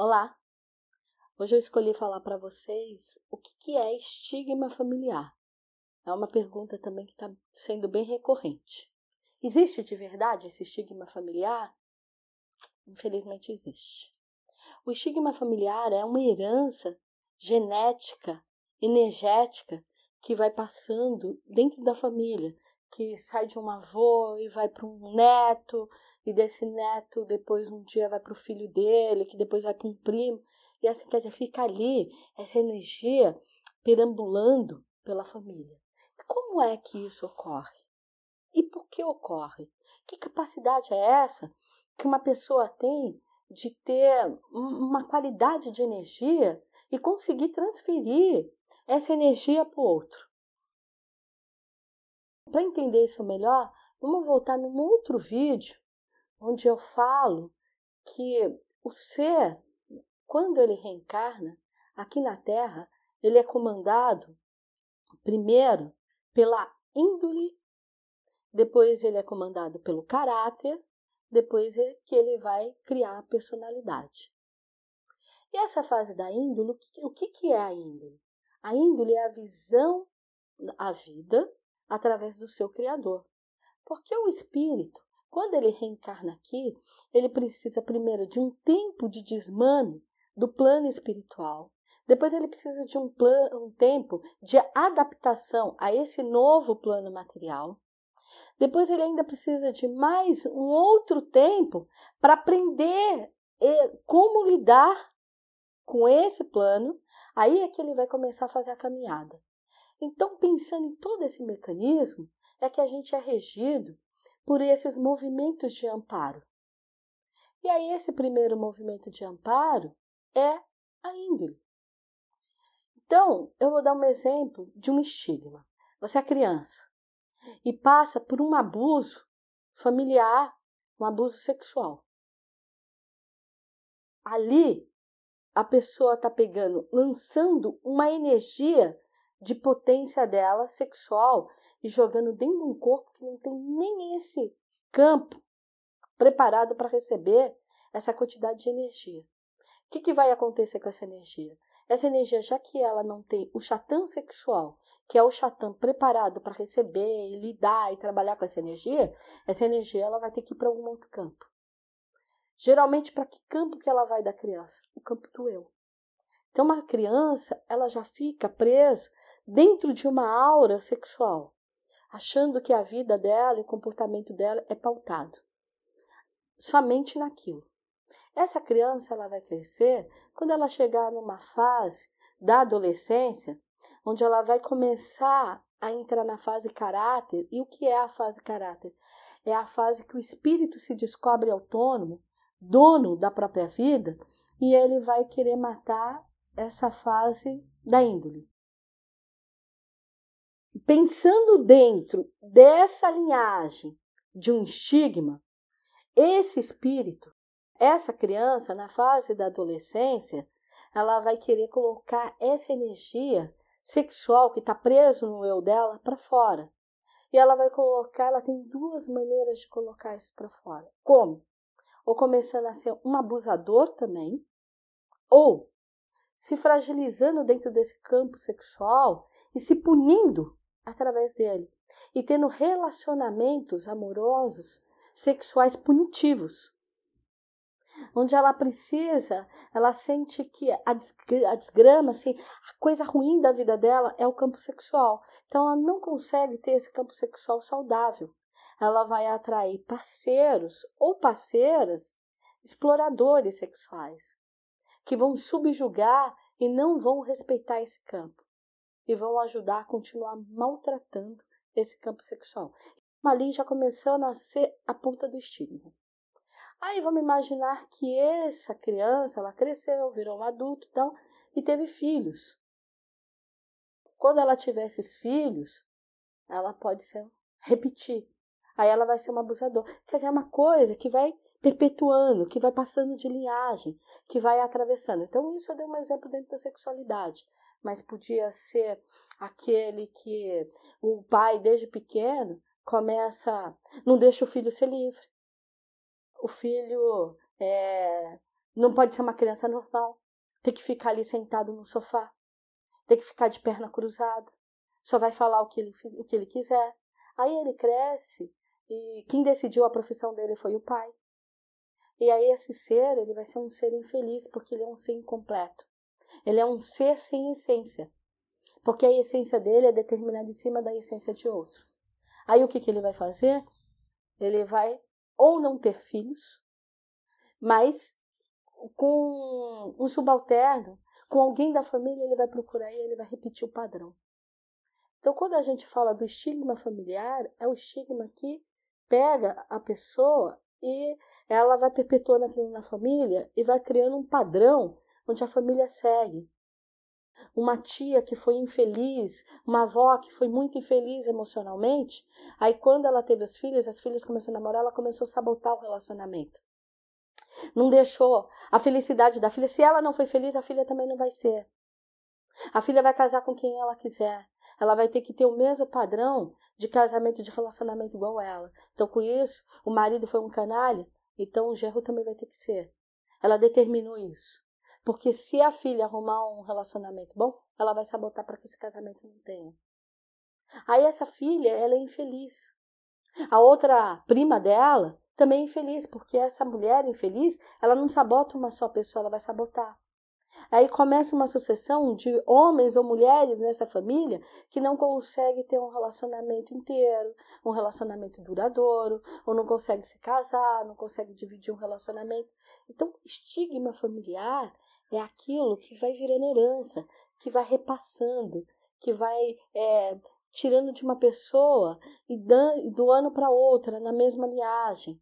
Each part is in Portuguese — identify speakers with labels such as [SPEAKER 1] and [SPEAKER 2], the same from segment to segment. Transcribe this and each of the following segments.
[SPEAKER 1] Olá! Hoje eu escolhi falar para vocês o que, que é estigma familiar. É uma pergunta também que está sendo bem recorrente. Existe de verdade esse estigma familiar? Infelizmente existe. O estigma familiar é uma herança genética, energética, que vai passando dentro da família, que sai de um avô e vai para um neto, e desse neto depois um dia vai para o filho dele, que depois vai para um primo, e assim, quer dizer, fica ali essa energia perambulando pela família. E como é que isso ocorre? E por que ocorre? Que capacidade é essa que uma pessoa tem de ter uma qualidade de energia e conseguir transferir essa energia para o outro? Para entender isso melhor, vamos voltar num outro vídeo onde eu falo que o ser, quando ele reencarna aqui na Terra, ele é comandado primeiro pela índole, depois ele é comandado pelo caráter, depois é que ele vai criar a personalidade. E essa fase da índole, o que, que é a índole? A índole é a visão à vida através do seu Criador. Porque o espírito, quando ele reencarna aqui, ele precisa primeiro de um tempo de desmame do plano espiritual. Depois ele precisa de um, plano, um tempo de adaptação a esse novo plano material. Depois ele ainda precisa de mais um outro tempo para aprender como lidar com esse plano. Aí é que ele vai começar a fazer a caminhada. Então, pensando em todo esse mecanismo, é que a gente é regido por esses movimentos de amparo. E aí, esse primeiro movimento de amparo é a índole. Então, eu vou dar um exemplo de um estigma. Você é criança e passa por um abuso familiar, um abuso sexual. Ali, a pessoa está pegando, lançando uma energia de potência dela sexual e jogando dentro de um corpo que não tem nem esse campo preparado para receber essa quantidade de energia. O que, que vai acontecer com essa energia? Essa energia, já que ela não tem o chatã sexual, que é o chatã preparado para receber e lidar e trabalhar com essa energia, essa energia ela vai ter que ir para algum outro campo. Geralmente, para que campo que ela vai da criança? O campo do eu. Então, uma criança, ela já fica presa dentro de uma aura sexual, achando que a vida dela e o comportamento dela é pautado somente naquilo. Essa criança, ela vai crescer quando ela chegar numa fase da adolescência, onde ela vai começar a entrar na fase caráter. E o que é a fase caráter? É a fase que o espírito se descobre autônomo, dono da própria vida, e ele vai querer matar essa fase da índole. Pensando dentro dessa linhagem de um estigma, esse espírito, essa criança, na fase da adolescência, ela vai querer colocar essa energia sexual que está preso no eu dela para fora. E ela vai colocar, ela tem duas maneiras de colocar isso para fora. Como? Ou começando a ser um abusador também, ou se fragilizando dentro desse campo sexual e se punindo através dele e tendo relacionamentos amorosos sexuais punitivos. Onde ela precisa, ela sente que a desgrama, assim, a coisa ruim da vida dela é o campo sexual. Então ela não consegue ter esse campo sexual saudável. Ela vai atrair parceiros ou parceiras exploradores sexuais que vão subjugar e não vão respeitar esse campo e vão ajudar a continuar maltratando esse campo sexual. Ali já começou a nascer a ponta do estigma. Aí vamos imaginar que essa criança, ela cresceu, virou um adulto então, e teve filhos. Quando ela tiver esses filhos, ela pode ser, repetir. Aí ela vai ser uma abusadora. Quer dizer, é uma coisa que vai perpetuando, que vai passando de linhagem, que vai atravessando. Então, isso eu dei um exemplo dentro da sexualidade, mas podia ser aquele que o pai, desde pequeno, começa, não deixa o filho ser livre. O filho é, Não pode ser uma criança normal. Tem que ficar ali sentado no sofá. Tem que ficar de perna cruzada. Só vai falar o que ele, o que ele quiser. Aí ele cresce e quem decidiu a profissão dele foi o pai. E aí esse ser, ele vai ser um ser infeliz porque ele é um ser incompleto. Ele é um ser sem essência. Porque a essência dele é determinada em cima da essência de outro. Aí o que, que ele vai fazer? Ele vai ou não ter filhos, mas com um subalterno, com alguém da família, ele vai procurar e ele vai repetir o padrão. Então, quando a gente fala do estigma familiar, é o estigma que pega a pessoa e ela vai perpetuando aquilo na família e vai criando um padrão onde a família segue. Uma tia que foi infeliz, uma avó que foi muito infeliz emocionalmente, aí quando ela teve as filhas, as filhas começaram a namorar, ela começou a sabotar o relacionamento. Não deixou a felicidade da filha. Se ela não foi feliz, a filha também não vai ser. A filha vai casar com quem ela quiser. Ela vai ter que ter o mesmo padrão de casamento, de relacionamento igual ela. Então, com isso, o marido foi um canalha, então o gerro também vai ter que ser. Ela determinou isso. Porque se a filha arrumar um relacionamento bom, ela vai sabotar para que esse casamento não tenha. Aí essa filha, ela é infeliz. A outra prima dela também é infeliz, porque essa mulher infeliz, ela não sabota uma só pessoa, ela vai sabotar. Aí começa uma sucessão de homens ou mulheres nessa família que não consegue ter um relacionamento inteiro, um relacionamento duradouro, ou não consegue se casar, não consegue dividir um relacionamento. Então, estigma familiar é aquilo que vai virando herança, que vai repassando, que vai é, tirando de uma pessoa e do ano para outra, na mesma linhagem.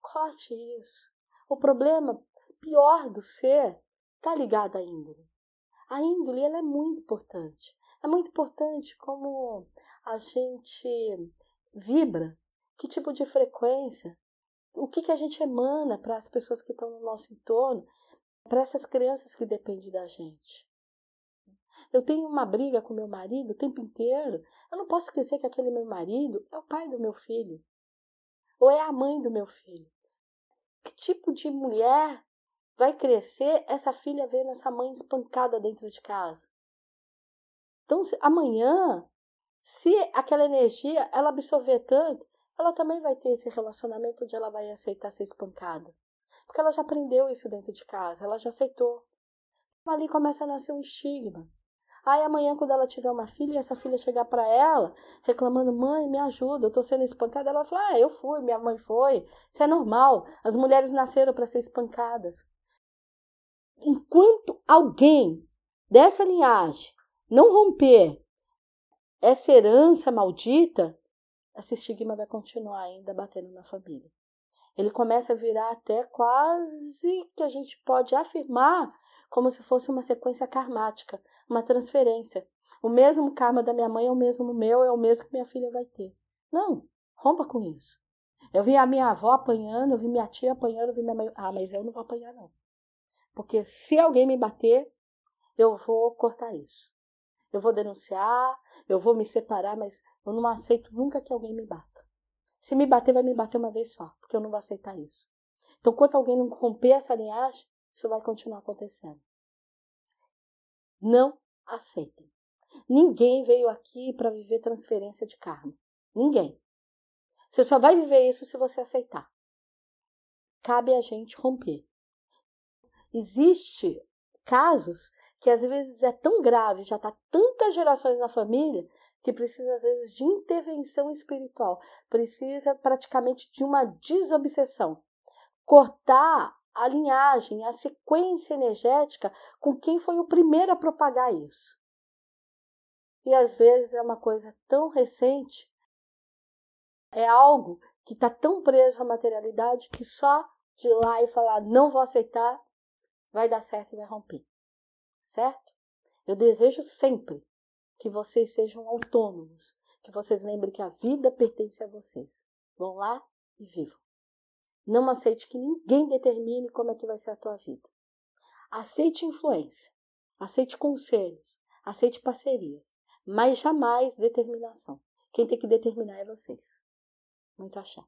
[SPEAKER 1] Corte isso. O problema pior do ser está ligado à índole. A índole ela é muito importante. É muito importante como a gente vibra, que tipo de frequência, o que, que a gente emana para as pessoas que estão no nosso entorno, para essas crianças que dependem da gente. Eu tenho uma briga com meu marido o tempo inteiro. Eu não posso esquecer que aquele meu marido é o pai do meu filho. Ou é a mãe do meu filho. Que tipo de mulher vai crescer essa filha vendo essa mãe espancada dentro de casa. Então, se, amanhã, se aquela energia ela absorver tanto, ela também vai ter esse relacionamento onde ela vai aceitar ser espancada. Porque ela já aprendeu isso dentro de casa, ela já aceitou. Ali começa a nascer um estigma. Aí amanhã, quando ela tiver uma filha, e essa filha chegar para ela reclamando: mãe, me ajuda, eu tô sendo espancada. Ela vai falar: ah, eu fui, minha mãe foi. Isso é normal. As mulheres nasceram para ser espancadas enquanto alguém dessa linhagem não romper essa herança maldita, esse estigma vai continuar ainda batendo na família. Ele começa a virar até quase que a gente pode afirmar como se fosse uma sequência karmática, uma transferência. O mesmo karma da minha mãe é o mesmo meu, é o mesmo que minha filha vai ter. Não, rompa com isso. Eu vi a minha avó apanhando, eu vi minha tia apanhando, eu vi minha mãe. Ah, mas eu não vou apanhar, não. Porque se alguém me bater, eu vou cortar isso. Eu vou denunciar, eu vou me separar, mas eu não aceito nunca que alguém me bata. Se me bater, vai me bater uma vez só, porque eu não vou aceitar isso. Então, enquanto alguém não romper essa linhagem, isso vai continuar acontecendo. Não aceitem. Ninguém veio aqui para viver transferência de karma. Ninguém. Você só vai viver isso se você aceitar. Cabe a gente romper. Existe casos que às vezes é tão grave, já está tantas gerações na família, que precisa às vezes de intervenção espiritual, precisa praticamente de uma desobsessão. Cortar a linhagem, a sequência energética com quem foi o primeiro a propagar isso. E às vezes é uma coisa tão recente, é algo que está tão preso à materialidade que só de ir lá e falar não vou aceitar vai dar certo e vai romper. Certo? Eu desejo sempre que vocês sejam autônomos, que vocês lembrem que a vida pertence a vocês. Vão lá e vivam. Não aceite que ninguém determine como é que vai ser a tua vida. Aceite influência, aceite conselhos, aceite parcerias, mas jamais determinação. Quem tem que determinar é vocês. Muito axé.